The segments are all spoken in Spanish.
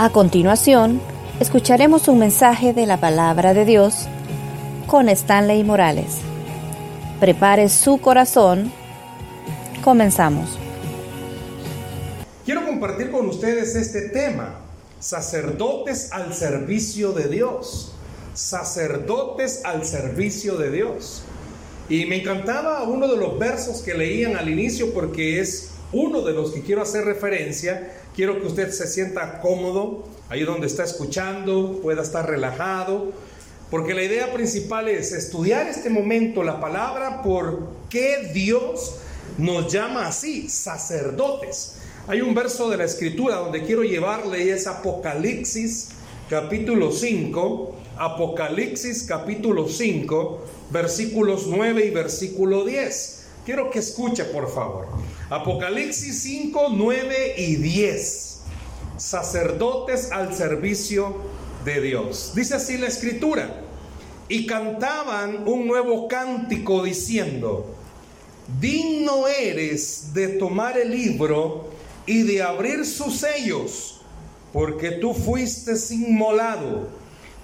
A continuación, escucharemos un mensaje de la palabra de Dios con Stanley Morales. Prepare su corazón. Comenzamos. Quiero compartir con ustedes este tema, sacerdotes al servicio de Dios. Sacerdotes al servicio de Dios. Y me encantaba uno de los versos que leían al inicio porque es uno de los que quiero hacer referencia Quiero que usted se sienta cómodo ahí donde está escuchando, pueda estar relajado, porque la idea principal es estudiar este momento la palabra, por qué Dios nos llama así, sacerdotes. Hay un verso de la escritura donde quiero llevarle y es Apocalipsis capítulo 5, Apocalipsis capítulo 5, versículos 9 y versículo 10. Quiero que escuche, por favor. Apocalipsis 5, 9 y 10. Sacerdotes al servicio de Dios. Dice así la escritura. Y cantaban un nuevo cántico diciendo, digno eres de tomar el libro y de abrir sus sellos, porque tú fuiste inmolado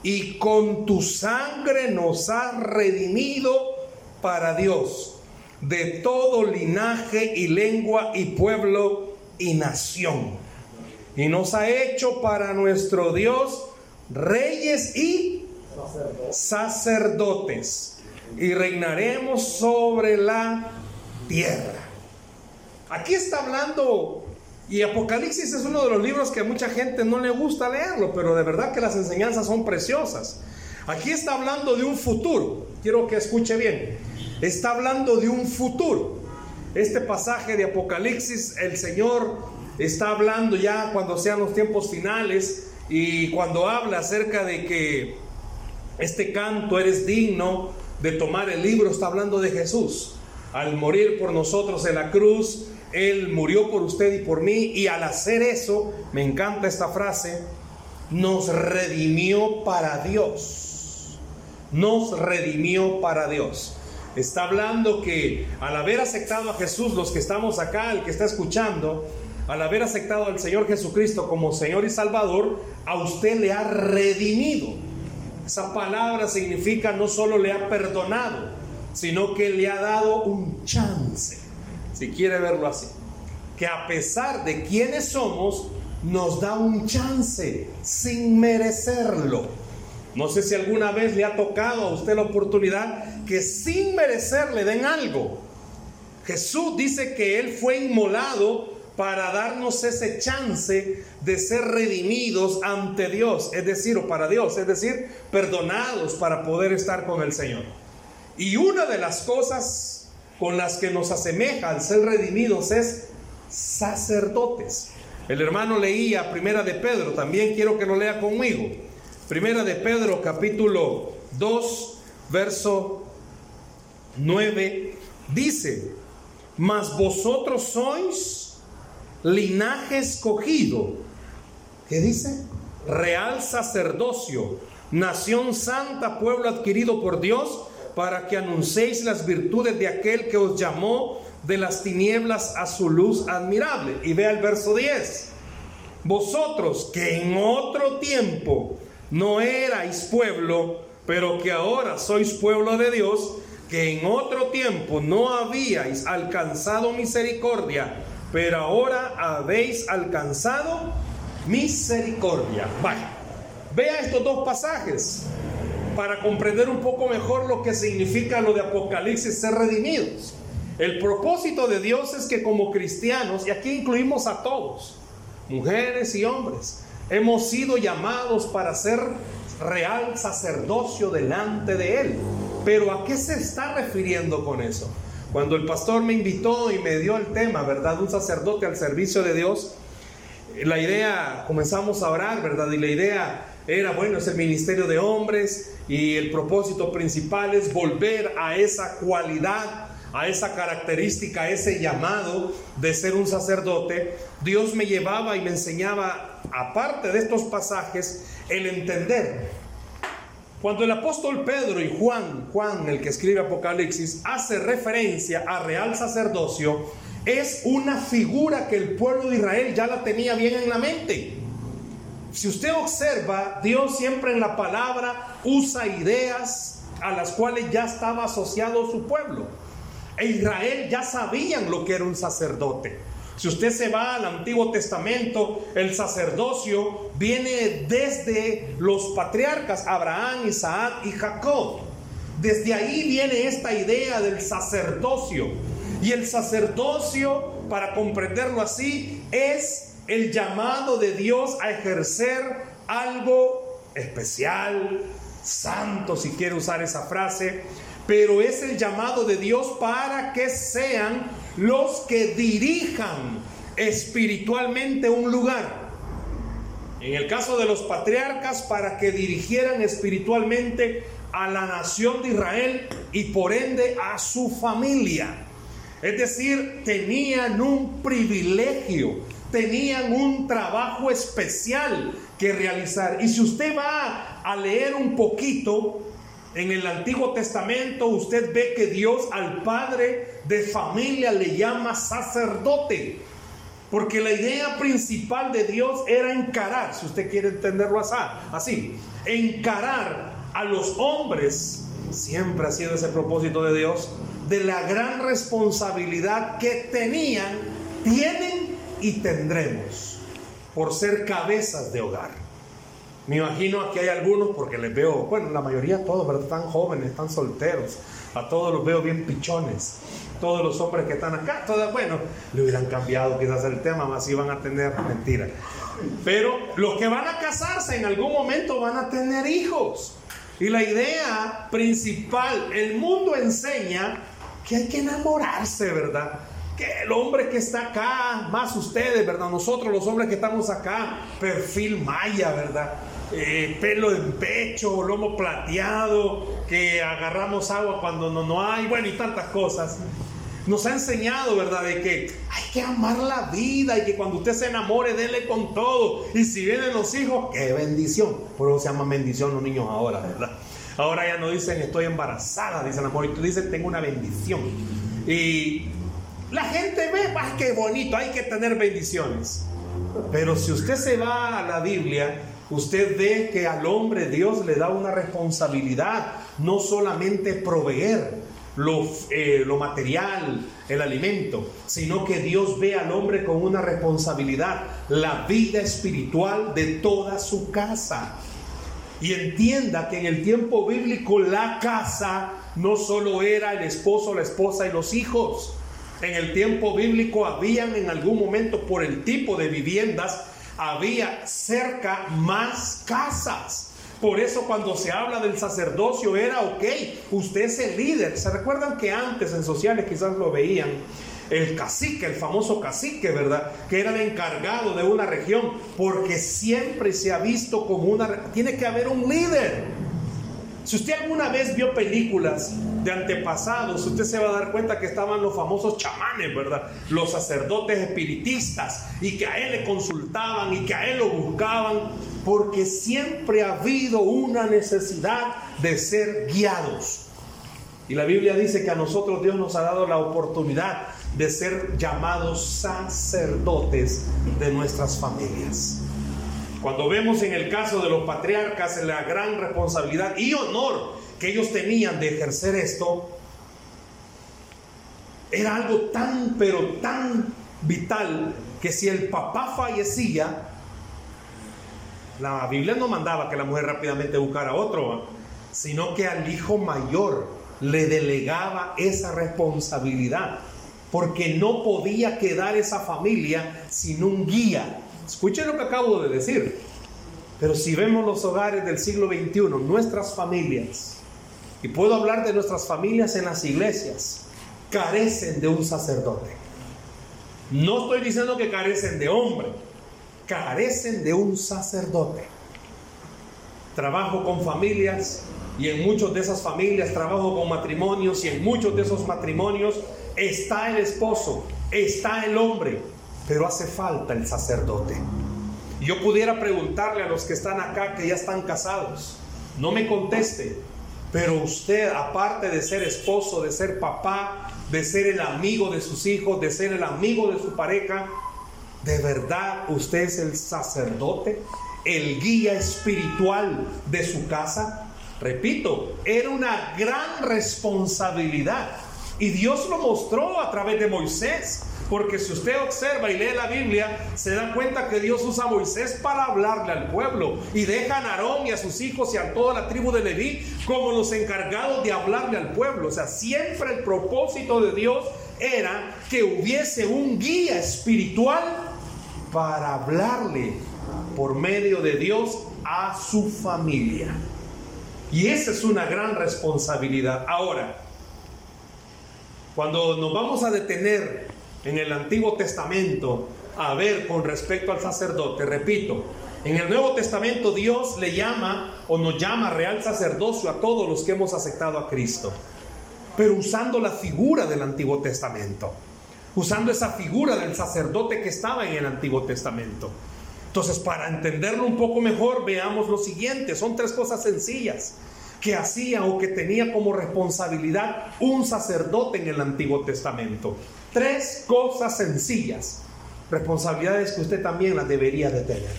y con tu sangre nos has redimido para Dios de todo linaje y lengua y pueblo y nación. Y nos ha hecho para nuestro Dios reyes y sacerdotes. Y reinaremos sobre la tierra. Aquí está hablando, y Apocalipsis es uno de los libros que a mucha gente no le gusta leerlo, pero de verdad que las enseñanzas son preciosas. Aquí está hablando de un futuro. Quiero que escuche bien está hablando de un futuro. Este pasaje de Apocalipsis, el Señor está hablando ya cuando sean los tiempos finales y cuando habla acerca de que este canto eres digno de tomar el libro, está hablando de Jesús. Al morir por nosotros en la cruz, Él murió por usted y por mí y al hacer eso, me encanta esta frase, nos redimió para Dios. Nos redimió para Dios. Está hablando que al haber aceptado a Jesús, los que estamos acá, el que está escuchando, al haber aceptado al Señor Jesucristo como Señor y Salvador, a usted le ha redimido. Esa palabra significa no solo le ha perdonado, sino que le ha dado un chance, si quiere verlo así. Que a pesar de quienes somos, nos da un chance sin merecerlo. No sé si alguna vez le ha tocado a usted la oportunidad que sin merecer le den algo. Jesús dice que Él fue inmolado para darnos ese chance de ser redimidos ante Dios, es decir, o para Dios, es decir, perdonados para poder estar con el Señor. Y una de las cosas con las que nos asemeja al ser redimidos es sacerdotes. El hermano leía Primera de Pedro, también quiero que lo lea conmigo. Primera de Pedro capítulo 2, verso 9, dice, mas vosotros sois linaje escogido. ¿Qué dice? Real sacerdocio, nación santa, pueblo adquirido por Dios, para que anunciéis las virtudes de aquel que os llamó de las tinieblas a su luz admirable. Y vea el verso 10. Vosotros que en otro tiempo no erais pueblo, pero que ahora sois pueblo de Dios, que en otro tiempo no habíais alcanzado misericordia, pero ahora habéis alcanzado misericordia. Vaya, vea estos dos pasajes para comprender un poco mejor lo que significa lo de Apocalipsis ser redimidos. El propósito de Dios es que como cristianos, y aquí incluimos a todos, mujeres y hombres, Hemos sido llamados para ser real sacerdocio delante de Él. Pero ¿a qué se está refiriendo con eso? Cuando el pastor me invitó y me dio el tema, ¿verdad? Un sacerdote al servicio de Dios, la idea, comenzamos a orar, ¿verdad? Y la idea era, bueno, es el ministerio de hombres y el propósito principal es volver a esa cualidad a esa característica, a ese llamado de ser un sacerdote, Dios me llevaba y me enseñaba, aparte de estos pasajes, el entender. Cuando el apóstol Pedro y Juan, Juan el que escribe Apocalipsis, hace referencia a real sacerdocio, es una figura que el pueblo de Israel ya la tenía bien en la mente. si usted observa, Dios siempre en la palabra usa ideas a las cuales ya estaba asociado su pueblo. E Israel ya sabían lo que era un sacerdote. Si usted se va al Antiguo Testamento, el sacerdocio viene desde los patriarcas Abraham, Isaac y Jacob. Desde ahí viene esta idea del sacerdocio. Y el sacerdocio, para comprenderlo así, es el llamado de Dios a ejercer algo especial, santo, si quiere usar esa frase, pero es el llamado de Dios para que sean los que dirijan espiritualmente un lugar. En el caso de los patriarcas, para que dirigieran espiritualmente a la nación de Israel y por ende a su familia. Es decir, tenían un privilegio, tenían un trabajo especial que realizar. Y si usted va a leer un poquito en el Antiguo Testamento, usted ve que Dios al padre de familia le llama sacerdote. Porque la idea principal de Dios era encarar, si usted quiere entenderlo así, encarar a los hombres, siempre ha sido ese propósito de Dios, de la gran responsabilidad que tenían, tienen y tendremos por ser cabezas de hogar. Me imagino que hay algunos, porque les veo, bueno, la mayoría todos, ¿verdad? Están jóvenes, están solteros. A todos los veo bien pichones. Todos los hombres que están acá, todos, bueno, le hubieran cambiado quizás el tema, más iban a tener mentira. Pero los que van a casarse en algún momento van a tener hijos. Y la idea principal, el mundo enseña que hay que enamorarse, ¿verdad? Que el hombre que está acá, más ustedes, ¿verdad? Nosotros los hombres que estamos acá, perfil maya, ¿verdad? Eh, pelo en pecho, lomo plateado, que agarramos agua cuando no, no hay, bueno, y tantas cosas. Nos ha enseñado, ¿verdad?, de que hay que amar la vida y que cuando usted se enamore, déle con todo. Y si vienen los hijos, qué bendición. Por eso se llama bendición los niños ahora, ¿verdad? Ahora ya no dicen estoy embarazada, dicen amor, y tú dices tengo una bendición. Y la gente ve, ah, qué bonito, hay que tener bendiciones. Pero si usted se va a la Biblia, usted ve que al hombre Dios le da una responsabilidad, no solamente proveer, lo, eh, lo material, el alimento, sino que Dios ve al hombre con una responsabilidad, la vida espiritual de toda su casa. Y entienda que en el tiempo bíblico la casa no solo era el esposo, la esposa y los hijos. En el tiempo bíblico habían en algún momento por el tipo de viviendas, había cerca más casas. Por eso cuando se habla del sacerdocio era, ok, usted es el líder. ¿Se recuerdan que antes en sociales quizás lo veían? El cacique, el famoso cacique, ¿verdad? Que era el encargado de una región, porque siempre se ha visto como una... Tiene que haber un líder. Si usted alguna vez vio películas de antepasados, usted se va a dar cuenta que estaban los famosos chamanes, ¿verdad? Los sacerdotes espiritistas y que a él le consultaban y que a él lo buscaban porque siempre ha habido una necesidad de ser guiados. Y la Biblia dice que a nosotros Dios nos ha dado la oportunidad de ser llamados sacerdotes de nuestras familias. Cuando vemos en el caso de los patriarcas la gran responsabilidad y honor que ellos tenían de ejercer esto, era algo tan, pero tan vital que si el papá fallecía, la Biblia no mandaba que la mujer rápidamente buscara otro, sino que al hijo mayor le delegaba esa responsabilidad, porque no podía quedar esa familia sin un guía. Escuchen lo que acabo de decir. Pero si vemos los hogares del siglo XXI, nuestras familias, y puedo hablar de nuestras familias en las iglesias, carecen de un sacerdote. No estoy diciendo que carecen de hombre, carecen de un sacerdote. Trabajo con familias y en muchas de esas familias trabajo con matrimonios y en muchos de esos matrimonios está el esposo, está el hombre, pero hace falta el sacerdote. Yo pudiera preguntarle a los que están acá que ya están casados, no me conteste, pero usted aparte de ser esposo, de ser papá, de ser el amigo de sus hijos, de ser el amigo de su pareja, ¿De verdad usted es el sacerdote? el guía espiritual de su casa? Repito, era una gran responsabilidad. Y Dios lo mostró a través de Moisés. Porque si usted observa y lee la Biblia, se da cuenta que Dios usa a Moisés para hablarle al pueblo. Y deja a Aarón y a sus hijos y a toda la tribu de Leví como los encargados de hablarle al pueblo. O sea, siempre el propósito de Dios era que hubiese un guía espiritual para hablarle por medio de Dios a su familia. Y esa es una gran responsabilidad. Ahora, cuando nos vamos a detener en el Antiguo Testamento a ver con respecto al sacerdote, repito, en el Nuevo Testamento Dios le llama o nos llama real sacerdocio a todos los que hemos aceptado a Cristo, pero usando la figura del Antiguo Testamento, usando esa figura del sacerdote que estaba en el Antiguo Testamento. Entonces, para entenderlo un poco mejor, veamos lo siguiente, son tres cosas sencillas que hacía o que tenía como responsabilidad un sacerdote en el Antiguo Testamento. Tres cosas sencillas, responsabilidades que usted también las debería de tener.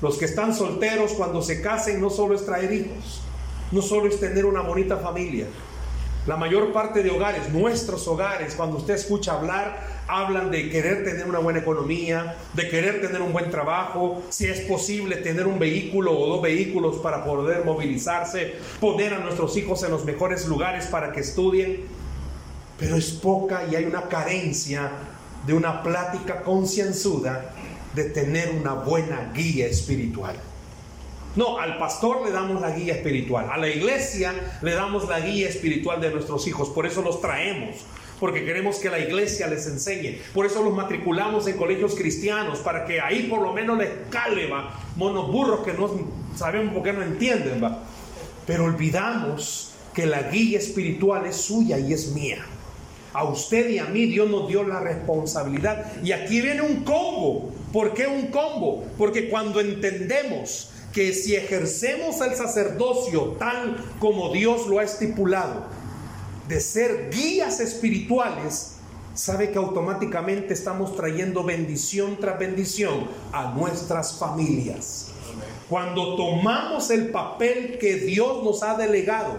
Los que están solteros cuando se casen no solo es traer hijos, no solo es tener una bonita familia. La mayor parte de hogares, nuestros hogares, cuando usted escucha hablar, hablan de querer tener una buena economía, de querer tener un buen trabajo, si es posible tener un vehículo o dos vehículos para poder movilizarse, poner a nuestros hijos en los mejores lugares para que estudien pero es poca y hay una carencia de una plática concienzuda de tener una buena guía espiritual. No, al pastor le damos la guía espiritual, a la iglesia le damos la guía espiritual de nuestros hijos, por eso los traemos, porque queremos que la iglesia les enseñe, por eso los matriculamos en colegios cristianos, para que ahí por lo menos les cale, va, monos burros que no sabemos por qué no entienden, va. Pero olvidamos que la guía espiritual es suya y es mía. A usted y a mí Dios nos dio la responsabilidad. Y aquí viene un combo. ¿Por qué un combo? Porque cuando entendemos que si ejercemos el sacerdocio tal como Dios lo ha estipulado, de ser guías espirituales, sabe que automáticamente estamos trayendo bendición tras bendición a nuestras familias. Cuando tomamos el papel que Dios nos ha delegado,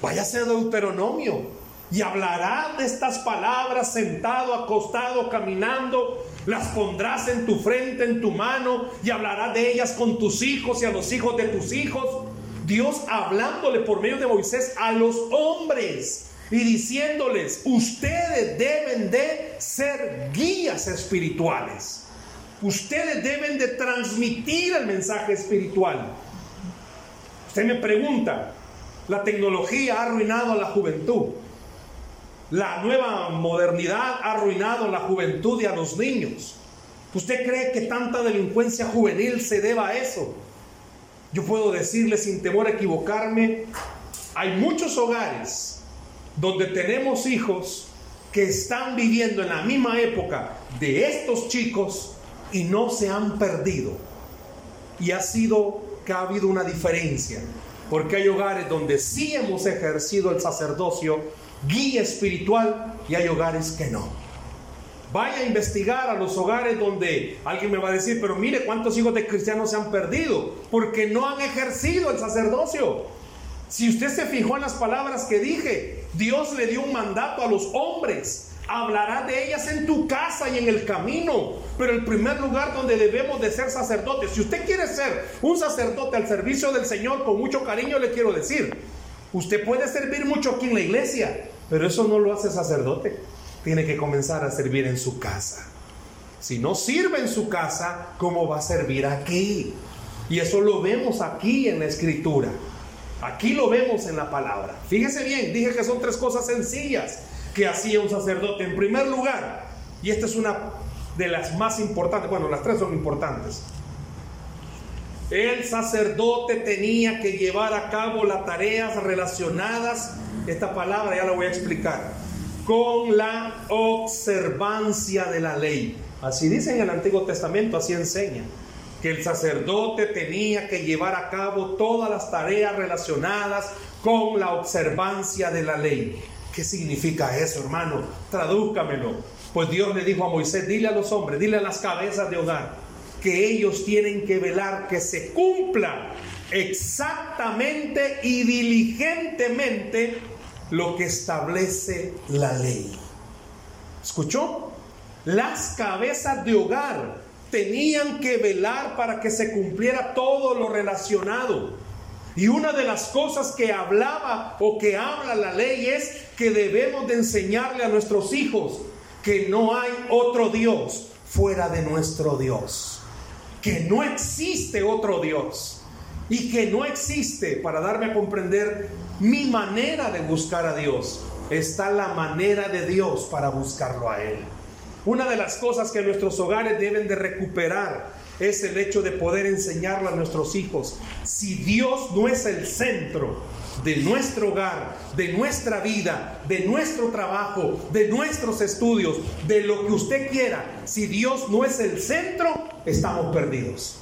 váyase a Deuteronomio, y hablará de estas palabras sentado, acostado, caminando. Las pondrás en tu frente, en tu mano, y hablará de ellas con tus hijos y a los hijos de tus hijos. Dios hablándole por medio de Moisés a los hombres y diciéndoles, ustedes deben de ser guías espirituales. Ustedes deben de transmitir el mensaje espiritual. Usted me pregunta, la tecnología ha arruinado a la juventud. La nueva modernidad ha arruinado la juventud y a los niños. ¿Usted cree que tanta delincuencia juvenil se deba a eso? Yo puedo decirle sin temor a equivocarme, hay muchos hogares donde tenemos hijos que están viviendo en la misma época de estos chicos y no se han perdido. Y ha sido que ha habido una diferencia, porque hay hogares donde sí hemos ejercido el sacerdocio guía espiritual y hay hogares que no. Vaya a investigar a los hogares donde alguien me va a decir, pero mire cuántos hijos de cristianos se han perdido porque no han ejercido el sacerdocio. Si usted se fijó en las palabras que dije, Dios le dio un mandato a los hombres. Hablará de ellas en tu casa y en el camino. Pero el primer lugar donde debemos de ser sacerdotes, si usted quiere ser un sacerdote al servicio del Señor, con mucho cariño le quiero decir, usted puede servir mucho aquí en la iglesia, pero eso no lo hace sacerdote. Tiene que comenzar a servir en su casa. Si no sirve en su casa, ¿cómo va a servir aquí? Y eso lo vemos aquí en la escritura. Aquí lo vemos en la palabra. Fíjese bien, dije que son tres cosas sencillas que hacía un sacerdote. En primer lugar, y esta es una de las más importantes, bueno, las tres son importantes. El sacerdote tenía que llevar a cabo las tareas relacionadas esta palabra ya la voy a explicar. Con la observancia de la ley. Así dice en el Antiguo Testamento, así enseña. Que el sacerdote tenía que llevar a cabo todas las tareas relacionadas con la observancia de la ley. ¿Qué significa eso, hermano? Tradúzcamelo. Pues Dios le dijo a Moisés, dile a los hombres, dile a las cabezas de hogar, que ellos tienen que velar que se cumpla exactamente y diligentemente lo que establece la ley. ¿Escuchó? Las cabezas de hogar tenían que velar para que se cumpliera todo lo relacionado. Y una de las cosas que hablaba o que habla la ley es que debemos de enseñarle a nuestros hijos que no hay otro Dios fuera de nuestro Dios. Que no existe otro Dios. Y que no existe, para darme a comprender mi manera de buscar a Dios, está la manera de Dios para buscarlo a Él. Una de las cosas que nuestros hogares deben de recuperar es el hecho de poder enseñarle a nuestros hijos. Si Dios no es el centro de nuestro hogar, de nuestra vida, de nuestro trabajo, de nuestros estudios, de lo que usted quiera, si Dios no es el centro, estamos perdidos.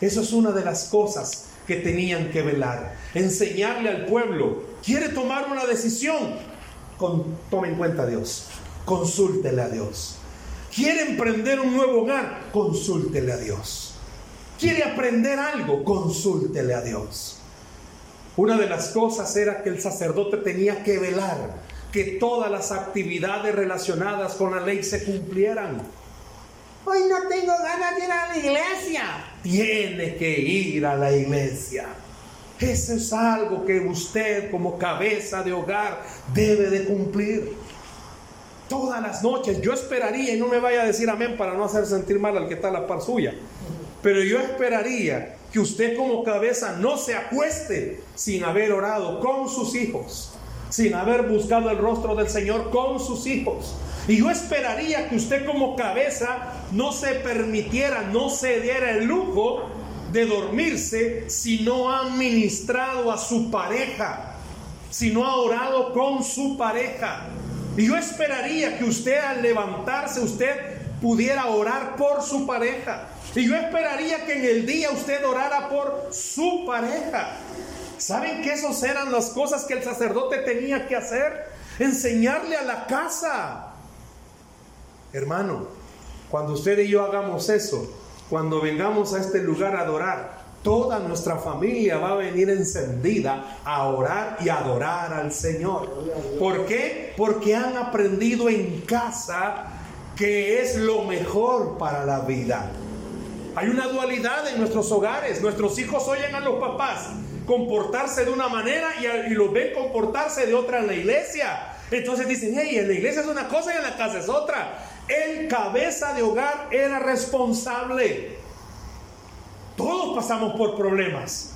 Eso es una de las cosas que tenían que velar. Enseñarle al pueblo, quiere tomar una decisión, tome en cuenta a Dios, consúltele a Dios. Quiere emprender un nuevo hogar, consúltele a Dios. Quiere aprender algo, consúltele a Dios. Una de las cosas era que el sacerdote tenía que velar que todas las actividades relacionadas con la ley se cumplieran. Hoy no tengo ganas de ir a la iglesia. Tiene que ir a la iglesia. Eso es algo que usted como cabeza de hogar debe de cumplir. Todas las noches yo esperaría, y no me vaya a decir amén para no hacer sentir mal al que está a la par suya, pero yo esperaría que usted como cabeza no se acueste sin haber orado con sus hijos, sin haber buscado el rostro del Señor con sus hijos. Y yo esperaría que usted como cabeza no se permitiera, no se diera el lujo de dormirse si no ha ministrado a su pareja, si no ha orado con su pareja. Y yo esperaría que usted al levantarse, usted pudiera orar por su pareja. Y yo esperaría que en el día usted orara por su pareja. ¿Saben que esas eran las cosas que el sacerdote tenía que hacer? Enseñarle a la casa. Hermano, cuando usted y yo hagamos eso, cuando vengamos a este lugar a adorar, toda nuestra familia va a venir encendida a orar y adorar al Señor. ¿Por qué? Porque han aprendido en casa que es lo mejor para la vida. Hay una dualidad en nuestros hogares. Nuestros hijos oyen a los papás comportarse de una manera y, los ven comportarse de otra en la iglesia. Entonces dicen, hey, en la iglesia es una cosa y en la casa es otra. El cabeza de hogar era responsable. Todos pasamos por problemas.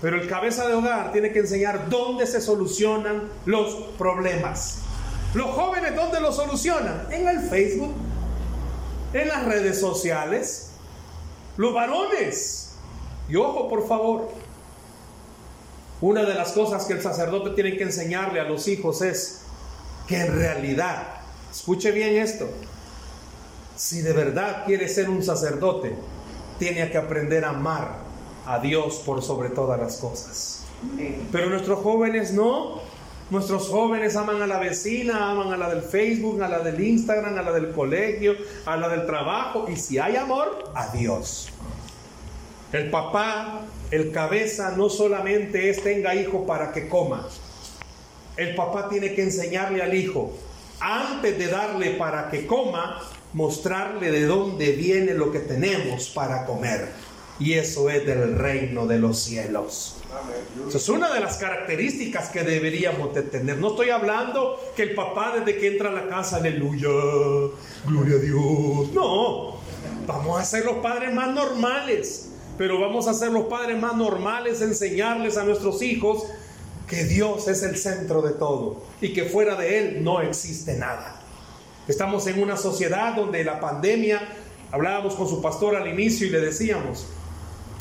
Pero el cabeza de hogar tiene que enseñar dónde se solucionan los problemas. Los jóvenes, ¿dónde lo solucionan? En el Facebook, en las redes sociales, los varones. Y ojo, por favor, una de las cosas que el sacerdote tiene que enseñarle a los hijos es que en realidad, escuche bien esto, si de verdad quiere ser un sacerdote, tiene que aprender a amar a Dios por sobre todas las cosas. Pero nuestros jóvenes no. Nuestros jóvenes aman a la vecina, aman a la del Facebook, a la del Instagram, a la del colegio, a la del trabajo. Y si hay amor, a Dios. El papá, el cabeza, no solamente es tenga hijo para que coma. El papá tiene que enseñarle al hijo, antes de darle para que coma, mostrarle de dónde viene lo que tenemos para comer. Y eso es del reino de los cielos. Esa es una de las características que deberíamos de tener. No estoy hablando que el papá desde que entra a la casa, aleluya, gloria a Dios. No, vamos a ser los padres más normales. Pero vamos a ser los padres más normales, enseñarles a nuestros hijos que Dios es el centro de todo y que fuera de Él no existe nada. Estamos en una sociedad donde la pandemia, hablábamos con su pastor al inicio y le decíamos,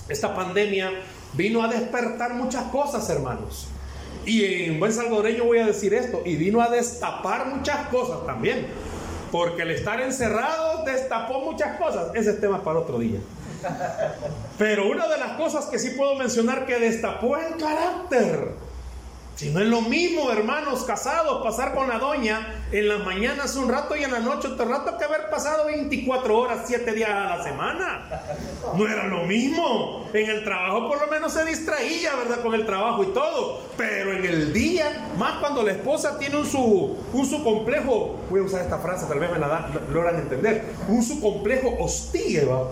esta pandemia vino a despertar muchas cosas, hermanos. Y en buen salvadoreño voy a decir esto, y vino a destapar muchas cosas también. Porque el estar encerrado destapó muchas cosas. Ese es tema para otro día. Pero una de las cosas que sí puedo mencionar que destapó el carácter. Si no es lo mismo, hermanos casados, pasar con la doña en las mañanas un rato y en la noche otro rato que haber pasado 24 horas, 7 días a la semana. No era lo mismo. En el trabajo por lo menos se distraía, ¿verdad? Con el trabajo y todo. Pero en el día, más cuando la esposa tiene un su, un su complejo, voy a usar esta frase, tal vez me la da, logran entender, un su complejo hostil, ¿va?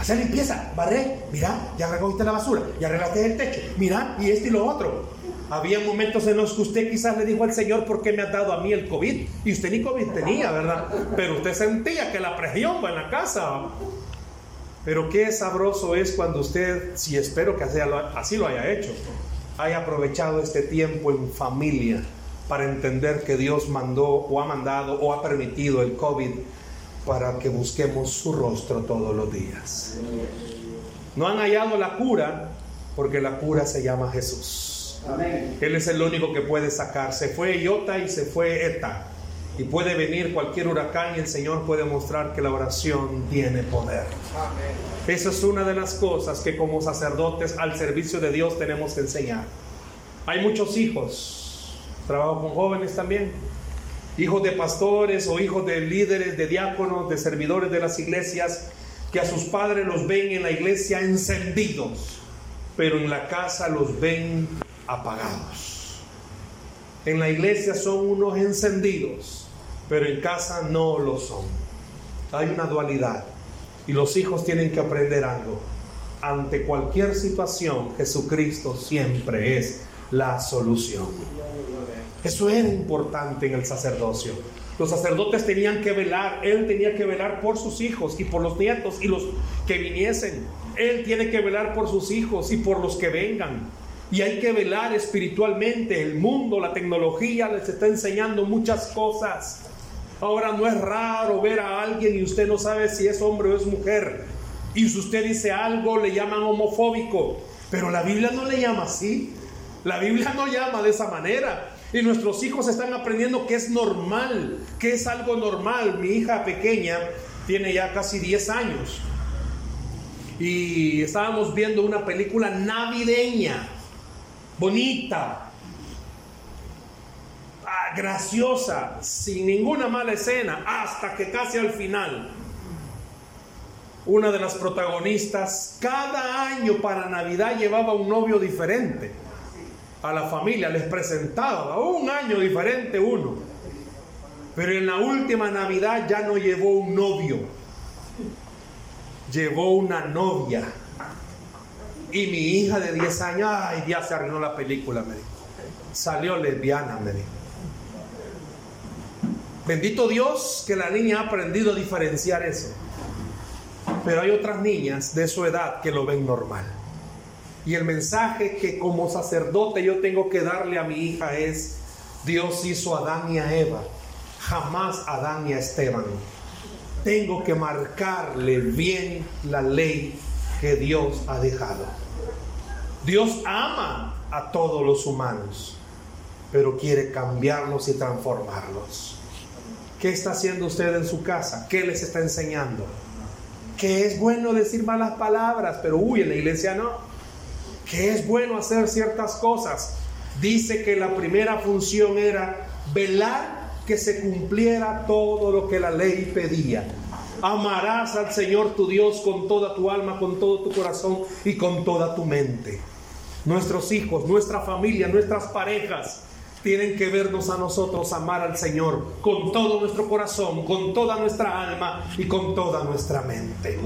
Hacer limpieza, barré, mira, ya recogiste la basura, ya arreglaste el techo, mira, y esto y lo otro. Había momentos en los que usted quizás le dijo al Señor, ¿por qué me ha dado a mí el COVID? Y usted ni COVID tenía, ¿verdad? Pero usted sentía que la presión va en la casa. Pero qué sabroso es cuando usted, si espero que así lo haya hecho, haya aprovechado este tiempo en familia para entender que Dios mandó o ha mandado o ha permitido el COVID para que busquemos su rostro todos los días. No han hallado la cura porque la cura se llama Jesús. Él es el único que puede sacar. Se fue Iota y se fue Eta. Y puede venir cualquier huracán y el Señor puede mostrar que la oración tiene poder. Esa es una de las cosas que como sacerdotes al servicio de Dios tenemos que enseñar. Hay muchos hijos. Trabajo con jóvenes también. Hijos de pastores o hijos de líderes, de diáconos, de servidores de las iglesias, que a sus padres los ven en la iglesia encendidos, pero en la casa los ven apagados. En la iglesia son unos encendidos, pero en casa no lo son. Hay una dualidad y los hijos tienen que aprender algo. Ante cualquier situación, Jesucristo siempre es la solución. Eso era importante en el sacerdocio. Los sacerdotes tenían que velar, él tenía que velar por sus hijos y por los nietos y los que viniesen. Él tiene que velar por sus hijos y por los que vengan. Y hay que velar espiritualmente. El mundo, la tecnología les está enseñando muchas cosas. Ahora no es raro ver a alguien y usted no sabe si es hombre o es mujer. Y si usted dice algo, le llaman homofóbico. Pero la Biblia no le llama así. La Biblia no llama de esa manera. Y nuestros hijos están aprendiendo que es normal, que es algo normal. Mi hija pequeña tiene ya casi 10 años. Y estábamos viendo una película navideña bonita, ah, graciosa, sin ninguna mala escena, hasta que casi al final, una de las protagonistas cada año para Navidad llevaba un novio diferente a la familia, les presentaba un año diferente uno. Pero en la última Navidad ya no llevó un novio, llevó una novia. Y mi hija de 10 años, ay, ya se arruinó la película, me dijo. Salió lesbiana, me dijo. Bendito Dios que la niña ha aprendido a diferenciar eso. Pero hay otras niñas de su edad que lo ven normal. Y el mensaje que como sacerdote yo tengo que darle a mi hija es, Dios hizo a Adán y a Eva, jamás a Adán y a Esteban. Tengo que marcarle bien la ley que Dios ha dejado. Dios ama a todos los humanos, pero quiere cambiarlos y transformarlos. ¿Qué está haciendo usted en su casa? ¿Qué les está enseñando? Que es bueno decir malas palabras, pero uy, en la iglesia no. Que es bueno hacer ciertas cosas. Dice que la primera función era velar que se cumpliera todo lo que la ley pedía. Amarás al Señor tu Dios con toda tu alma, con todo tu corazón y con toda tu mente. Nuestros hijos, nuestra familia, nuestras parejas tienen que vernos a nosotros amar al Señor con todo nuestro corazón, con toda nuestra alma y con toda nuestra mente.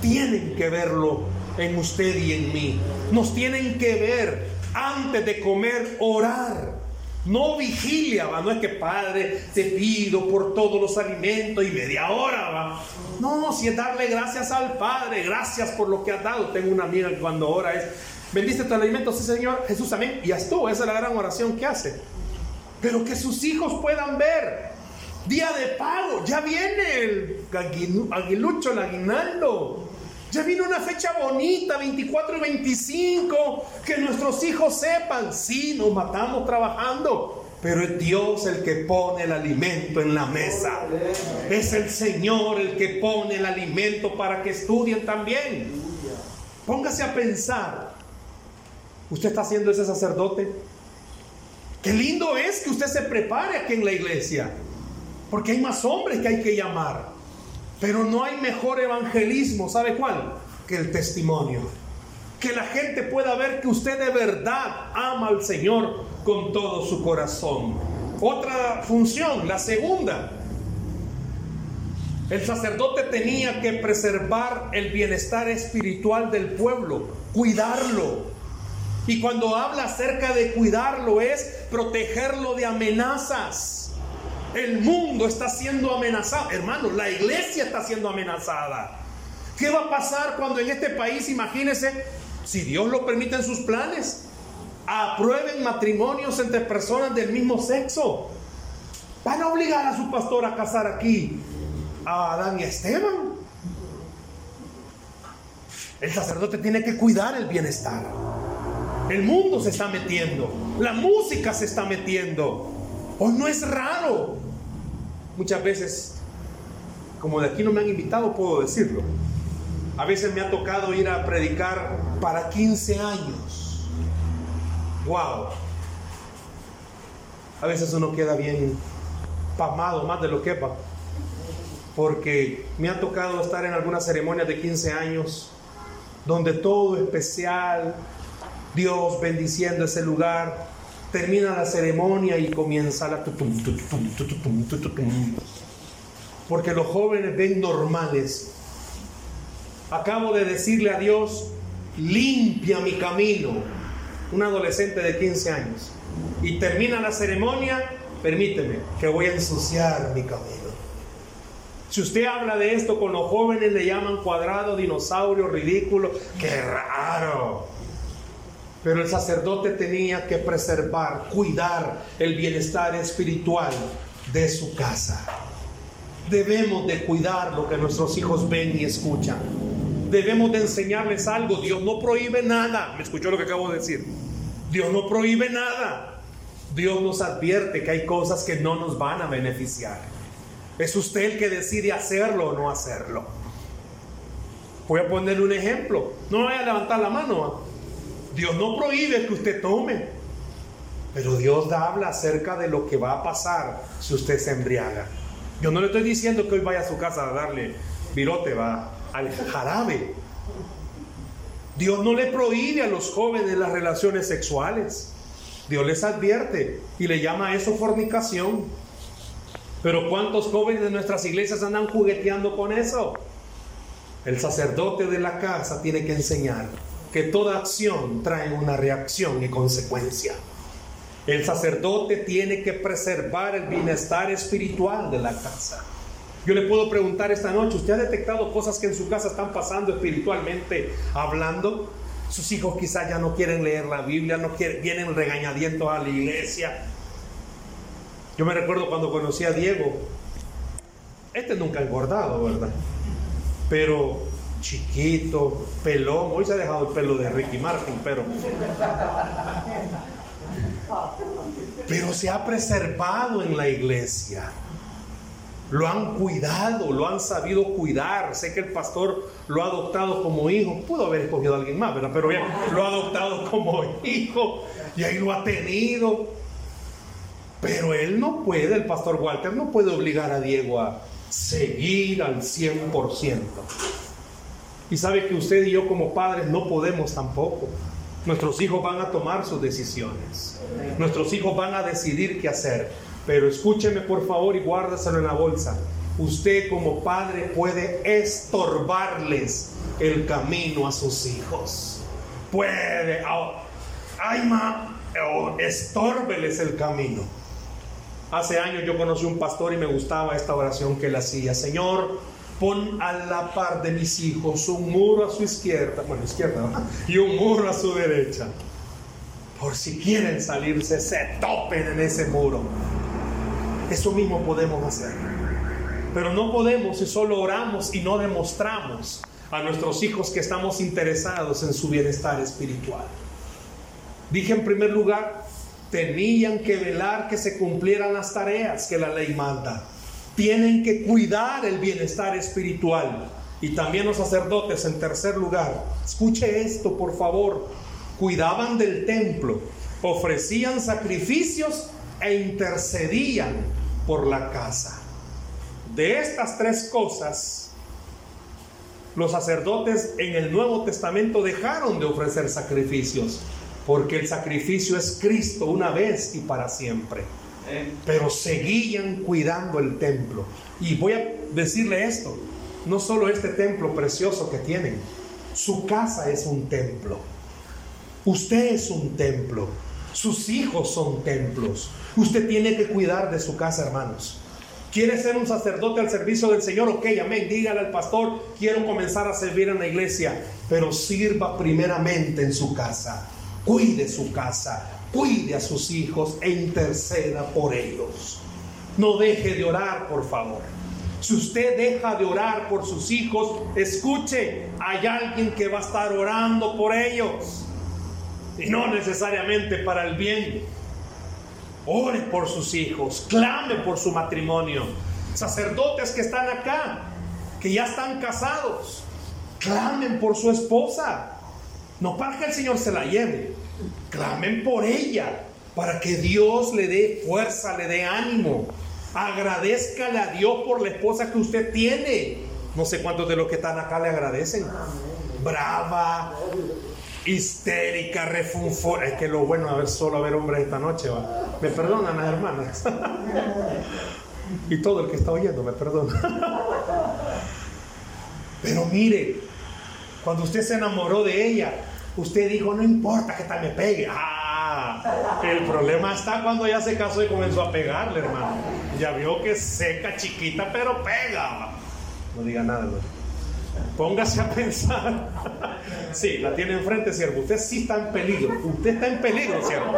Tienen que verlo en usted y en mí. Nos tienen que ver antes de comer, orar. No vigilia, ¿va? no es que Padre, te pido por todos los alimentos y media hora. ¿va? No, si es darle gracias al Padre, gracias por lo que has dado. Tengo una amiga que cuando ora es, bendice tu alimento, sí Señor, Jesús también. Y estuvo, esa es la gran oración que hace. Pero que sus hijos puedan ver. Día de pago, ya viene el aguilucho, el aguinaldo. Ya vino una fecha bonita, 24 y 25, que nuestros hijos sepan, sí, nos matamos trabajando, pero es Dios el que pone el alimento en la mesa. Es el Señor el que pone el alimento para que estudien también. Póngase a pensar, ¿usted está haciendo ese sacerdote? Qué lindo es que usted se prepare aquí en la iglesia, porque hay más hombres que hay que llamar. Pero no hay mejor evangelismo, ¿sabe cuál? Que el testimonio. Que la gente pueda ver que usted de verdad ama al Señor con todo su corazón. Otra función, la segunda. El sacerdote tenía que preservar el bienestar espiritual del pueblo, cuidarlo. Y cuando habla acerca de cuidarlo es protegerlo de amenazas. El mundo está siendo amenazado. Hermano, la iglesia está siendo amenazada. ¿Qué va a pasar cuando en este país, imagínense, si Dios lo permite en sus planes, aprueben matrimonios entre personas del mismo sexo? Van a obligar a su pastor a casar aquí a Adán y a Esteban. El sacerdote tiene que cuidar el bienestar. El mundo se está metiendo. La música se está metiendo. Hoy no es raro. Muchas veces, como de aquí no me han invitado, puedo decirlo. A veces me ha tocado ir a predicar para 15 años. Wow. A veces uno queda bien pasmado, más de lo que va. Porque me ha tocado estar en algunas ceremonias de 15 años donde todo especial, Dios bendiciendo ese lugar, termina la ceremonia y comienza la porque los jóvenes ven normales. Acabo de decirle a Dios, limpia mi camino. Un adolescente de 15 años. Y termina la ceremonia, permíteme, que voy a ensuciar mi camino. Si usted habla de esto con los jóvenes, le llaman cuadrado, dinosaurio, ridículo. ¡Qué raro! Pero el sacerdote tenía que preservar, cuidar el bienestar espiritual de su casa. Debemos de cuidar lo que nuestros hijos ven y escuchan. Debemos de enseñarles algo. Dios no prohíbe nada. ¿Me escuchó lo que acabo de decir? Dios no prohíbe nada. Dios nos advierte que hay cosas que no nos van a beneficiar. Es usted el que decide hacerlo o no hacerlo. Voy a ponerle un ejemplo. No vaya a levantar la mano. Dios no prohíbe que usted tome, pero Dios habla acerca de lo que va a pasar si usted se embriaga. Yo no le estoy diciendo que hoy vaya a su casa a darle virote, va al jarabe. Dios no le prohíbe a los jóvenes las relaciones sexuales. Dios les advierte y le llama a eso fornicación. Pero ¿cuántos jóvenes de nuestras iglesias andan jugueteando con eso? El sacerdote de la casa tiene que enseñar que toda acción trae una reacción y consecuencia. El sacerdote tiene que preservar el bienestar espiritual de la casa. Yo le puedo preguntar esta noche, ¿usted ha detectado cosas que en su casa están pasando espiritualmente hablando? Sus hijos quizás ya no quieren leer la Biblia, no quieren, vienen regañadientos a la iglesia. Yo me recuerdo cuando conocí a Diego, este nunca ha engordado, ¿verdad? Pero chiquito, pelón. Hoy se ha dejado el pelo de Ricky Martin, pero. Pero se ha preservado en la iglesia. Lo han cuidado, lo han sabido cuidar. Sé que el pastor lo ha adoptado como hijo. Pudo haber escogido a alguien más, ¿verdad? Pero bien, lo ha adoptado como hijo y ahí lo ha tenido. Pero él no puede, el pastor Walter no puede obligar a Diego a seguir al 100%. Y sabe que usted y yo como padres no podemos tampoco. Nuestros hijos van a tomar sus decisiones. Nuestros hijos van a decidir qué hacer. Pero escúcheme por favor y guárdaselo en la bolsa. Usted como padre puede estorbarles el camino a sus hijos. Puede. Ay, ma, estórbeles el camino. Hace años yo conocí un pastor y me gustaba esta oración que él hacía. Señor, pon a la par de mis hijos un muro a su izquierda, bueno, izquierda, y un muro a su derecha. Por si quieren salirse, se topen en ese muro. Eso mismo podemos hacer. Pero no podemos si solo oramos y no demostramos a nuestros hijos que estamos interesados en su bienestar espiritual. Dije en primer lugar, tenían que velar que se cumplieran las tareas que la ley manda tienen que cuidar el bienestar espiritual. Y también los sacerdotes, en tercer lugar, escuche esto por favor, cuidaban del templo ofrecían sacrificios e intercedían por la casa. De estas tres cosas, los sacerdotes en el Nuevo Testamento dejaron de ofrecer sacrificios, porque el sacrificio es Cristo una vez y para siempre. Pero seguían cuidando el templo. Y voy a decirle esto, no solo este templo precioso que tienen, su casa es un templo. Usted es un templo. Sus hijos son templos. Usted tiene que cuidar de su casa, hermanos. ¿Quiere ser un sacerdote al servicio del Señor? Ok, amén. Dígale al pastor, quiero comenzar a servir en la iglesia, pero sirva primeramente en su casa. Cuide su casa, cuide a sus hijos e interceda por ellos. No deje de orar, por favor. Si usted deja de orar por sus hijos, escuche, hay alguien que va a estar orando por ellos. Y no necesariamente para el bien. Ore por sus hijos, clame por su matrimonio. Sacerdotes que están acá, que ya están casados, clamen por su esposa. No para que el Señor se la lleve, clamen por ella, para que Dios le dé fuerza, le dé ánimo. Agradezcale a Dios por la esposa que usted tiene. No sé cuántos de los que están acá le agradecen. Brava, histérica, refunfora. Es que lo bueno a ver solo a hombres esta noche va. Me perdonan las hermanas. y todo el que está oyendo me perdona. Pero mire, cuando usted se enamoró de ella, usted dijo, no importa que tal me pegue. Ah, el problema está cuando ya se casó y comenzó a pegarle, hermano. Ya vio que seca, chiquita, pero pega. No diga nada, hermano. Póngase a pensar. Sí, la tiene enfrente, siervo. Usted sí está en peligro. Usted está en peligro, siervo.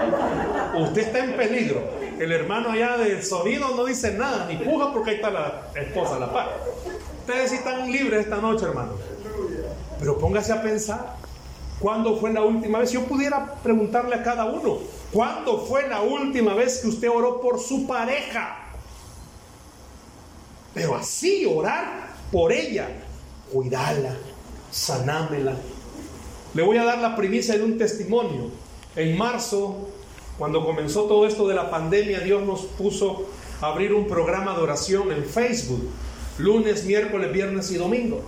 Usted está en peligro. El hermano allá del sonido no dice nada, ni puja porque ahí está la esposa, la par. Ustedes sí están libres esta noche, hermano. Pero póngase a pensar. ¿Cuándo fue la última vez? Yo pudiera preguntarle a cada uno. ¿Cuándo fue la última vez que usted oró por su pareja? Pero así, orar por ella, cuidarla, sanámela. Le voy a dar la primicia de un testimonio. En marzo, cuando comenzó todo esto de la pandemia, Dios nos puso a abrir un programa de oración en Facebook, lunes, miércoles, viernes y domingo.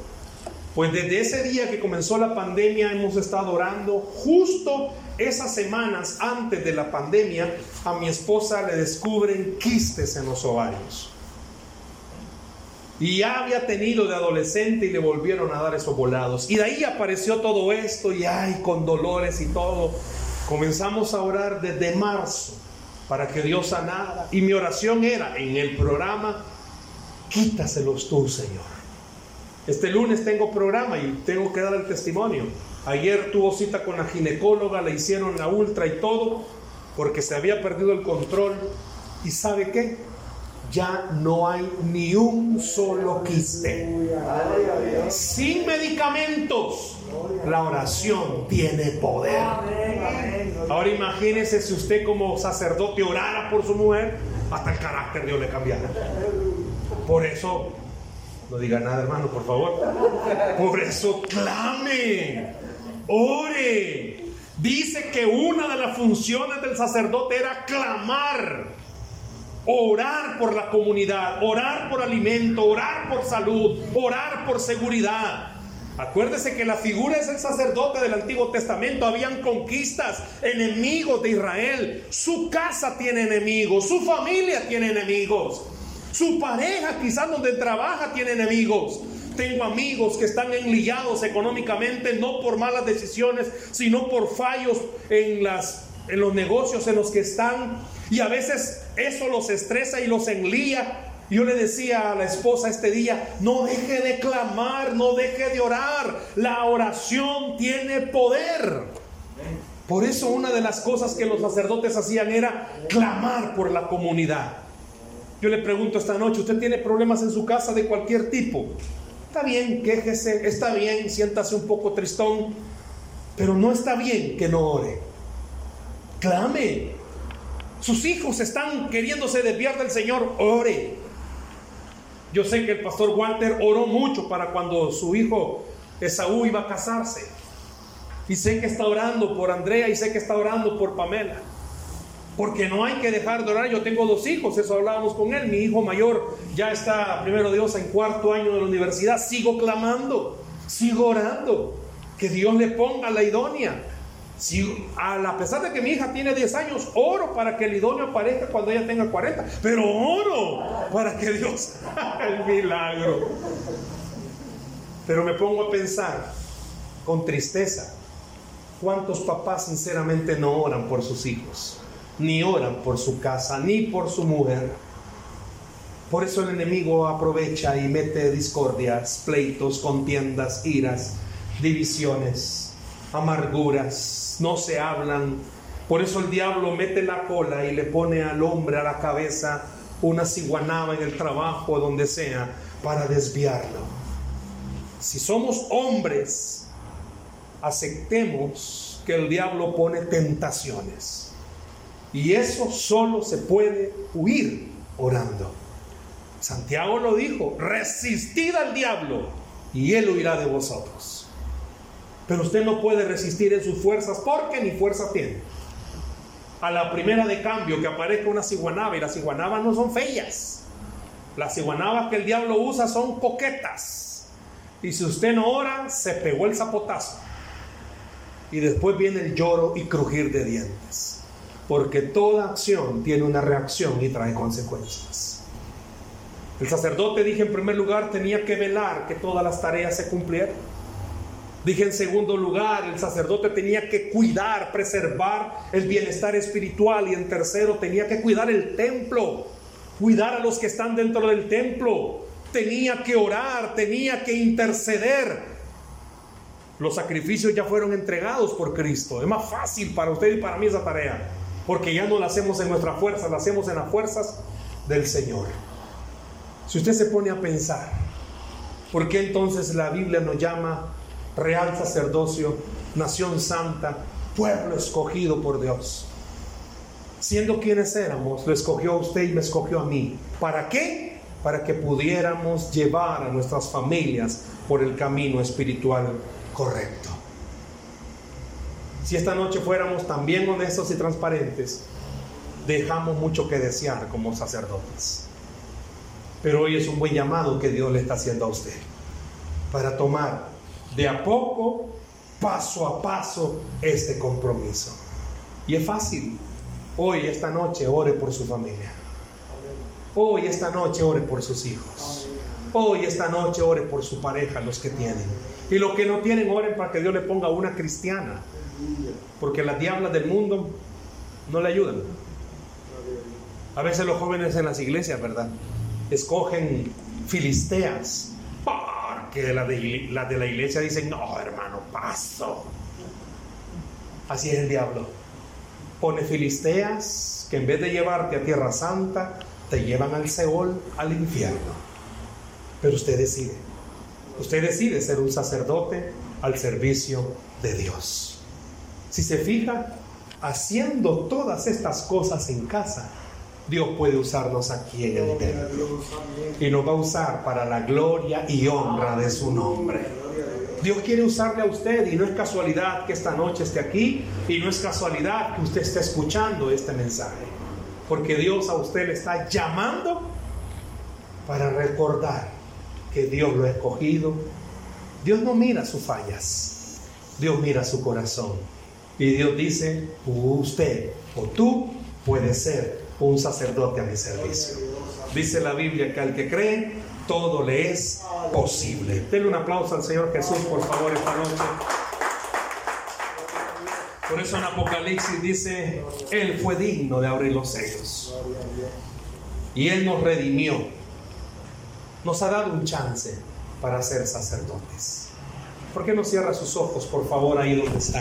Pues desde ese día que comenzó la pandemia hemos estado orando. Justo esas semanas antes de la pandemia, a mi esposa le descubren quistes en los ovarios. Y ya había tenido de adolescente y le volvieron a dar esos volados. Y de ahí apareció todo esto y ay, con dolores y todo. Comenzamos a orar desde marzo para que Dios sanara. Y mi oración era en el programa, quítaselos tú, Señor. Este lunes tengo programa y tengo que dar el testimonio. Ayer tuvo cita con la ginecóloga, le hicieron la ultra y todo, porque se había perdido el control. ¿Y sabe qué? ya no hay ni un solo quiste. Sin medicamentos, la oración tiene poder. Ahora imagínese si usted como sacerdote orara por su mujer, hasta el carácter Dios le cambiara. Por eso, no diga nada hermano, por favor. Por eso clame, ore. Dice que una de las funciones del sacerdote era clamar orar por la comunidad, orar por alimento, orar por salud, orar por seguridad. Acuérdese que la figura es el sacerdote del Antiguo Testamento. Habían conquistas, enemigos de Israel. Su casa tiene enemigos, su familia tiene enemigos. Su pareja quizás donde trabaja tiene enemigos. Tengo amigos que están enlillados económicamente no por malas decisiones, sino por fallos en, las, en los negocios en los que están y a veces eso los estresa y los enlía. Yo le decía a la esposa este día, no deje de clamar, no deje de orar. La oración tiene poder. Por eso una de las cosas que los sacerdotes hacían era clamar por la comunidad. Yo le pregunto esta noche, ¿usted tiene problemas en su casa de cualquier tipo? Está bien, quéjese, está bien, siéntase un poco tristón, pero no está bien que no ore. Clame, sus hijos están queriéndose desviar del Señor, ore. Yo sé que el pastor Walter oró mucho para cuando su hijo Esaú iba a casarse. Y sé que está orando por Andrea y sé que está orando por Pamela. Porque no hay que dejar de orar. Yo tengo dos hijos, eso hablábamos con él. Mi hijo mayor ya está, primero Dios, en cuarto año de la universidad. Sigo clamando, sigo orando. Que Dios le ponga la idónea. Si, a pesar de que mi hija tiene 10 años, oro para que el idóneo aparezca cuando ella tenga 40. Pero oro para que Dios haga el milagro. Pero me pongo a pensar con tristeza. ¿Cuántos papás sinceramente no oran por sus hijos? Ni oran por su casa, ni por su mujer. Por eso el enemigo aprovecha y mete discordias, pleitos, contiendas, iras, divisiones, amarguras, no se hablan. Por eso el diablo mete la cola y le pone al hombre a la cabeza una ciguanaba en el trabajo, donde sea, para desviarlo. Si somos hombres, aceptemos que el diablo pone tentaciones. Y eso solo se puede huir orando. Santiago lo dijo, resistid al diablo y él huirá de vosotros. Pero usted no puede resistir en sus fuerzas porque ni fuerza tiene. A la primera de cambio que aparezca una ciguanaba y las ciguanabas no son feas. Las ciguanabas que el diablo usa son coquetas y si usted no ora, se pegó el zapotazo. Y después viene el lloro y crujir de dientes. Porque toda acción tiene una reacción y trae consecuencias. El sacerdote, dije en primer lugar, tenía que velar que todas las tareas se cumplieran. Dije en segundo lugar, el sacerdote tenía que cuidar, preservar el bienestar espiritual. Y en tercero, tenía que cuidar el templo, cuidar a los que están dentro del templo, tenía que orar, tenía que interceder. Los sacrificios ya fueron entregados por Cristo. Es más fácil para usted y para mí esa tarea, porque ya no la hacemos en nuestra fuerza, la hacemos en las fuerzas del Señor. Si usted se pone a pensar, ¿por qué entonces la Biblia nos llama real sacerdocio, nación santa, pueblo escogido por Dios? Siendo quienes éramos, lo escogió a usted y me escogió a mí. ¿Para qué? para que pudiéramos llevar a nuestras familias por el camino espiritual correcto. Si esta noche fuéramos también honestos y transparentes, dejamos mucho que desear como sacerdotes. Pero hoy es un buen llamado que Dios le está haciendo a usted para tomar de a poco, paso a paso, este compromiso. Y es fácil. Hoy, esta noche, ore por su familia. Hoy, esta noche, ore por sus hijos. Hoy, esta noche, ore por su pareja, los que tienen. Y los que no tienen, oren para que Dios le ponga una cristiana. Porque las diablas del mundo no le ayudan. A veces los jóvenes en las iglesias, ¿verdad? Escogen filisteas. Porque las de, de la iglesia dicen, no, hermano, paso. Así es el diablo. Pone filisteas que en vez de llevarte a Tierra Santa, te llevan al Seol, al infierno. Pero usted decide. Usted decide ser un sacerdote al servicio de Dios. Si se fija, haciendo todas estas cosas en casa, Dios puede usarnos aquí en el templo. Y nos va a usar para la gloria y honra de su nombre. Dios quiere usarle a usted y no es casualidad que esta noche esté aquí y no es casualidad que usted esté escuchando este mensaje. Porque Dios a usted le está llamando para recordar que Dios lo ha escogido. Dios no mira sus fallas, Dios mira su corazón. Y Dios dice, usted o tú puedes ser un sacerdote a mi servicio. Dice la Biblia que al que cree, todo le es posible. Denle un aplauso al Señor Jesús, por favor, esta noche. Por eso en Apocalipsis dice, Él fue digno de abrir los sellos. Y Él nos redimió. Nos ha dado un chance para ser sacerdotes. ¿Por qué no cierra sus ojos, por favor, ahí donde está?